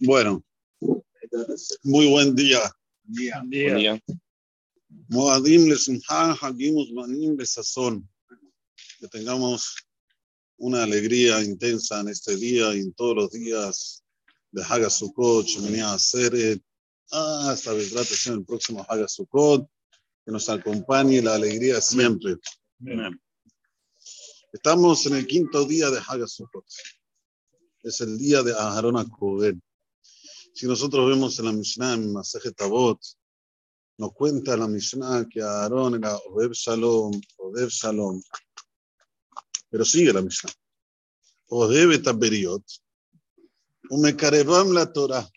Bueno, muy buen día. Buen día. Moadim. Que tengamos una alegría intensa en este día y en todos los días de Haga Sukkot, Sheminah Aseret, hasta Bezrat en el próximo Haga Sukkot, que nos acompañe la alegría siempre. Estamos en el quinto día de Haga Sukkot. Es el día de Aharon Kohen. Si nosotros vemos en la Mishnah, en Masaje Tabot, nos cuenta la Mishnah que Aarón era Odeb Shalom, Odeb Shalom. Pero sigue la Mishnah. Odeb Etaberiot, Umekarebam la Torah.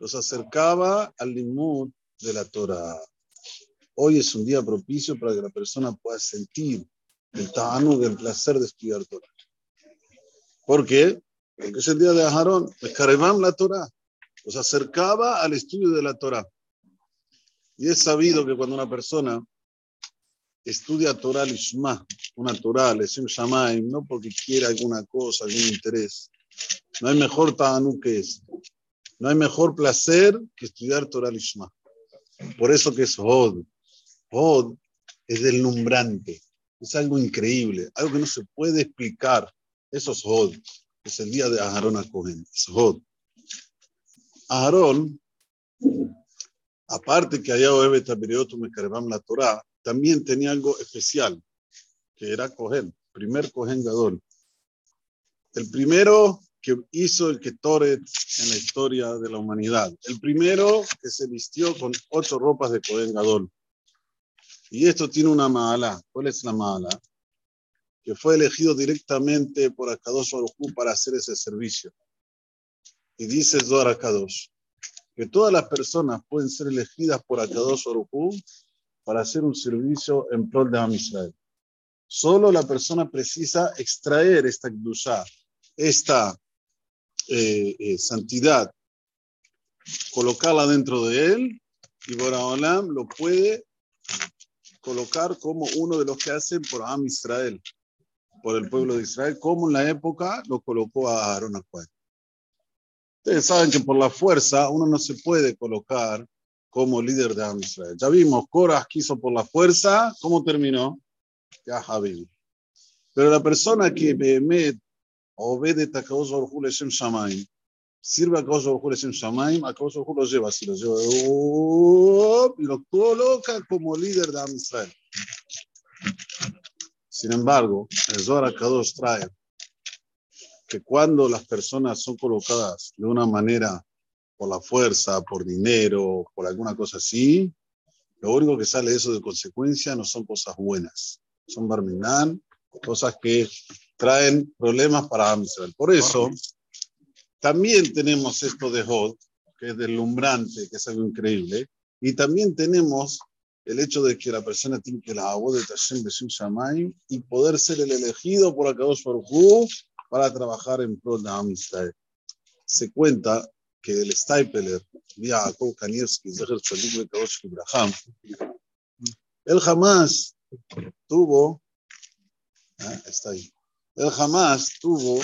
Los acercaba al limud de la Torah. Hoy es un día propicio para que la persona pueda sentir el ta'anu del placer de estudiar Torah. ¿Por qué? Porque es el día de Aarón. Umekarebam la Torah los acercaba al estudio de la Torah. Y es sabido que cuando una persona estudia Torah Lishma, una Torah, Lesim Shamaim, no porque quiera alguna cosa, algún interés, no hay mejor ta'anu que esto. No hay mejor placer que estudiar Torah Lishma. Por eso que es Hod. Hod es deslumbrante, es algo increíble, algo que no se puede explicar. Eso es Hod, es el día de Aharón Cohen, es Hod. Aarón, aparte que allá Oebe Tabiriotum me la Torah, también tenía algo especial, que era Cohen, primer Cohen Gadol. El primero que hizo el Ketoret en la historia de la humanidad. El primero que se vistió con ocho ropas de Cohen Gadol. Y esto tiene una mala. ¿Cuál es la mala? Que fue elegido directamente por Akadosh Baruj para hacer ese servicio. Y dice Zohar Akadosh, que todas las personas pueden ser elegidas por Akadosh Baruj para hacer un servicio en pro de Am Israel. Solo la persona precisa extraer esta kdushá, esta eh, eh, santidad, colocarla dentro de él y Boraholam lo puede colocar como uno de los que hacen por Am Israel, por el pueblo de Israel, como en la época lo colocó a Aaron Acuad. Ustedes saben que por la fuerza uno no se puede colocar como líder de Am Israel. Ya vimos, Korah quiso por la fuerza, ¿cómo terminó? Ya Javi. Pero la persona que Behemet obede a Kadosh Baruj Leshem Shamaim, sirve a Kadosh Baruj Leshem Shamaim, a Kadosh Baruj lo lleva, así lo lleva y lo coloca como líder de Israel. Sin embargo, el Zohar Kadosh trae que cuando las personas son colocadas de una manera por la fuerza, por dinero, por alguna cosa así, lo único que sale de eso de consecuencia no son cosas buenas, son barminan, cosas que traen problemas para Amsterdam. Por eso, también tenemos esto de Hod, que es deslumbrante, que es algo increíble, y también tenemos el hecho de que la persona tiene que la voz de Tashem Besim Shamayim y poder ser el elegido por Akadosh Baruj para trabajar en pro de Amistad. Se cuenta que el Stapler, Jacob Kanievski, Ibrahim, él jamás tuvo, ah, está ahí, él jamás tuvo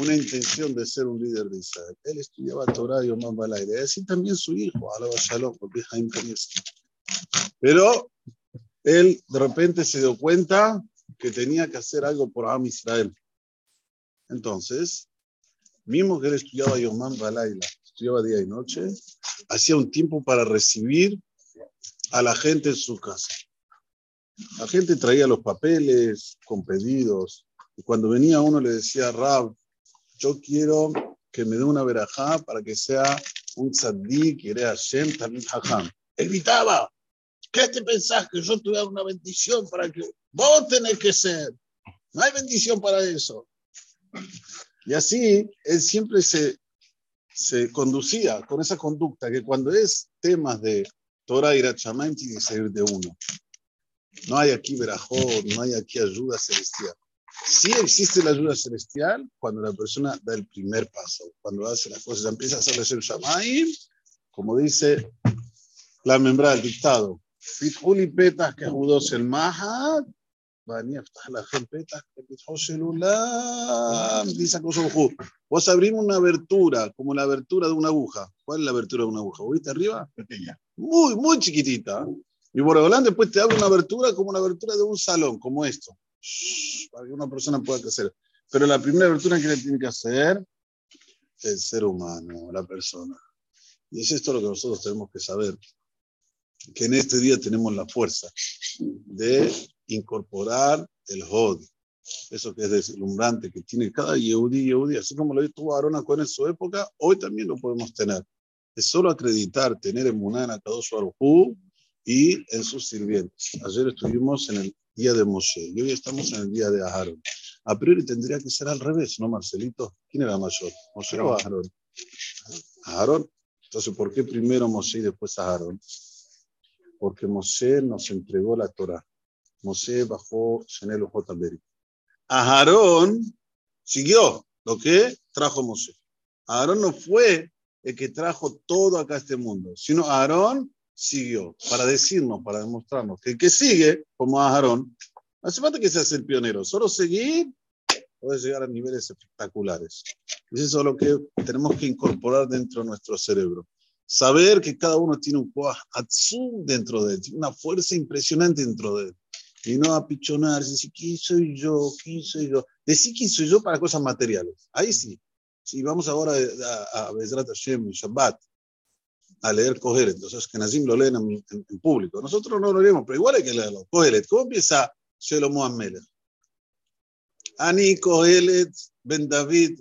una intención de ser un líder de Israel. Él estudiaba Torah y Oman Balaire, así también su hijo, Alaba Shalom, Jaim Kanievski. Pero él de repente se dio cuenta que tenía que hacer algo por Am Israel. Entonces, mismo que él estudiaba Yomán Balaila, estudiaba día y noche, hacía un tiempo para recibir a la gente en su casa. La gente traía los papeles con pedidos, y cuando venía uno le decía, Rab, yo quiero que me dé una verajá para que sea un tzaddik, que era Hashem, también hajam. Evitaba. ¿Qué te pensás que yo tuviera una bendición para que vos tenés que ser? No hay bendición para eso. Y así él siempre se, se conducía con esa conducta que cuando es temas de Torah y Rachamaim tiene que salir de uno. No hay aquí verajot, no hay aquí ayuda celestial. Sí existe la ayuda celestial cuando la persona da el primer paso, cuando hace las cosas, empieza a hacer el Shamaim, como dice la membra del dictado. Fitjuli petas que ajudos el Mahad, ואני אפתח לכם פתח בפתחו של עולם, dice הקדוש ברוך הוא. Vos abrimos una abertura, como la abertura de una aguja. ¿Cuál es la abertura de una aguja? ¿Viste arriba? Pequeña. Muy, muy chiquitita. Y Boreolán después te abre una abertura como la abertura de un salón, como esto. Para que una persona pueda crecer. Pero la primera abertura que le tiene que hacer el ser humano, la persona. Y es esto lo que nosotros tenemos que saber. Que en este día tenemos la fuerza de incorporar el Hod. Eso que es deslumbrante, que tiene cada Yehudi, Yehudi, así como lo tuvo Aarón Cohen en su época, hoy también lo podemos tener. Es solo acreditar, tener en Akadosh Baruj Hu y en sus sirvientes. Ayer estuvimos en el día de Moshe y hoy estamos en el día de Aarón. A priori tendría que ser al revés, ¿no, Marcelito? ¿Quién era mayor? ¿Moshe o Aarón? Aarón. Entonces, ¿por qué primero Moshe y después Aarón? Porque Moshe nos entregó la Torah. Moshe bajó Shenel J. Aarón siguió lo que trajo Moshe. Aarón no fue el que trajo todo acá a este mundo, sino Aarón siguió para decirnos, para demostrarnos que el que sigue, como Aarón, no hace falta que seas el pionero, solo seguir puede llegar a niveles espectaculares. Y eso es lo que tenemos que incorporar dentro de nuestro cerebro. Saber que cada uno tiene un Atzum dentro de él, una fuerza impresionante dentro de él. Y no apichonarse, decir, ¿quién soy yo? ¿Quién soy yo? Decir quién soy yo para cosas materiales. Ahí sí. Si vamos ahora a, a Bezrat Hashem, Shabbat, a leer Kohelet, entonces que Nazim lo leen en, en, en, público. Nosotros no lo leemos, pero igual hay que leerlo. Kohelet, ¿cómo empieza Shelomo Amelech? Ani Kohelet ben David,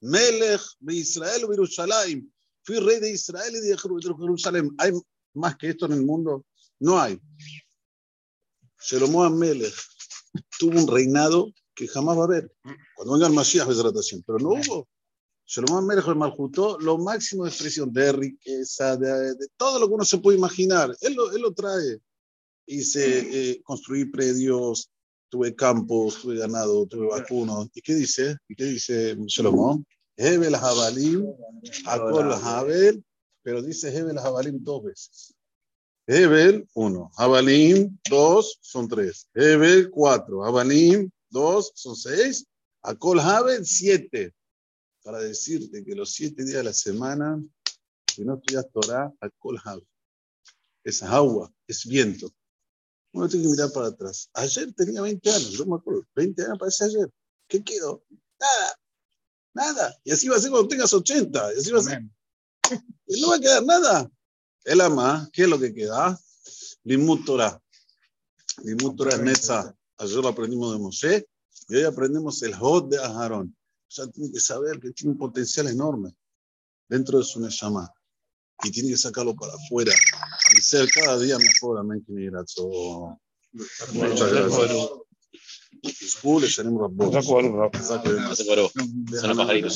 Melech de Israel o Jerusalén. Fui rey de Israel y de Jerusalén. ¿Hay más que esto en el mundo? No hay. Shelomo Amelech tuvo un reinado que jamás va a haber. Cuando venga el Mashiach, pero no hubo. Salomón Melech el Malhutó, lo máximo de expresión de riqueza, de, de, todo lo que uno se puede imaginar. Él lo, él lo trae. Hice eh, construir predios, tuve campos, tuve ganado, tuve vacunos. ¿Y qué dice? ¿Y qué dice Salomón? Hebel Jabalim, Akol Habel, pero dice Hebel Jabalim dos veces. Hebel, uno. Jabalim, dos, son tres. Hebel, cuatro. Jabalim, dos, son seis. Akol Habel, siete para decirte que los siete días de la semana, si no estudias Torah, alcohol es agua, es viento. Uno tiene que mirar para atrás. Ayer tenía 20 años, yo me acuerdo, 20 años parece ayer. ¿Qué quedó? Nada, nada. Y así va a ser cuando tengas 80. Y así va a ser. Y no va a quedar nada. El ama, ¿qué es lo que queda? Limut Torah. Limut Torah es Netza. Ayer lo aprendimos de Moshe y hoy aprendemos el Hod de Aharón. O sea, tiene que saber que tiene un potencial enorme dentro de su Neshama y tiene que sacarlo para afuera y ser cada día mejor. Amén. Muchas gracias. School, tenemos Se la pajarito.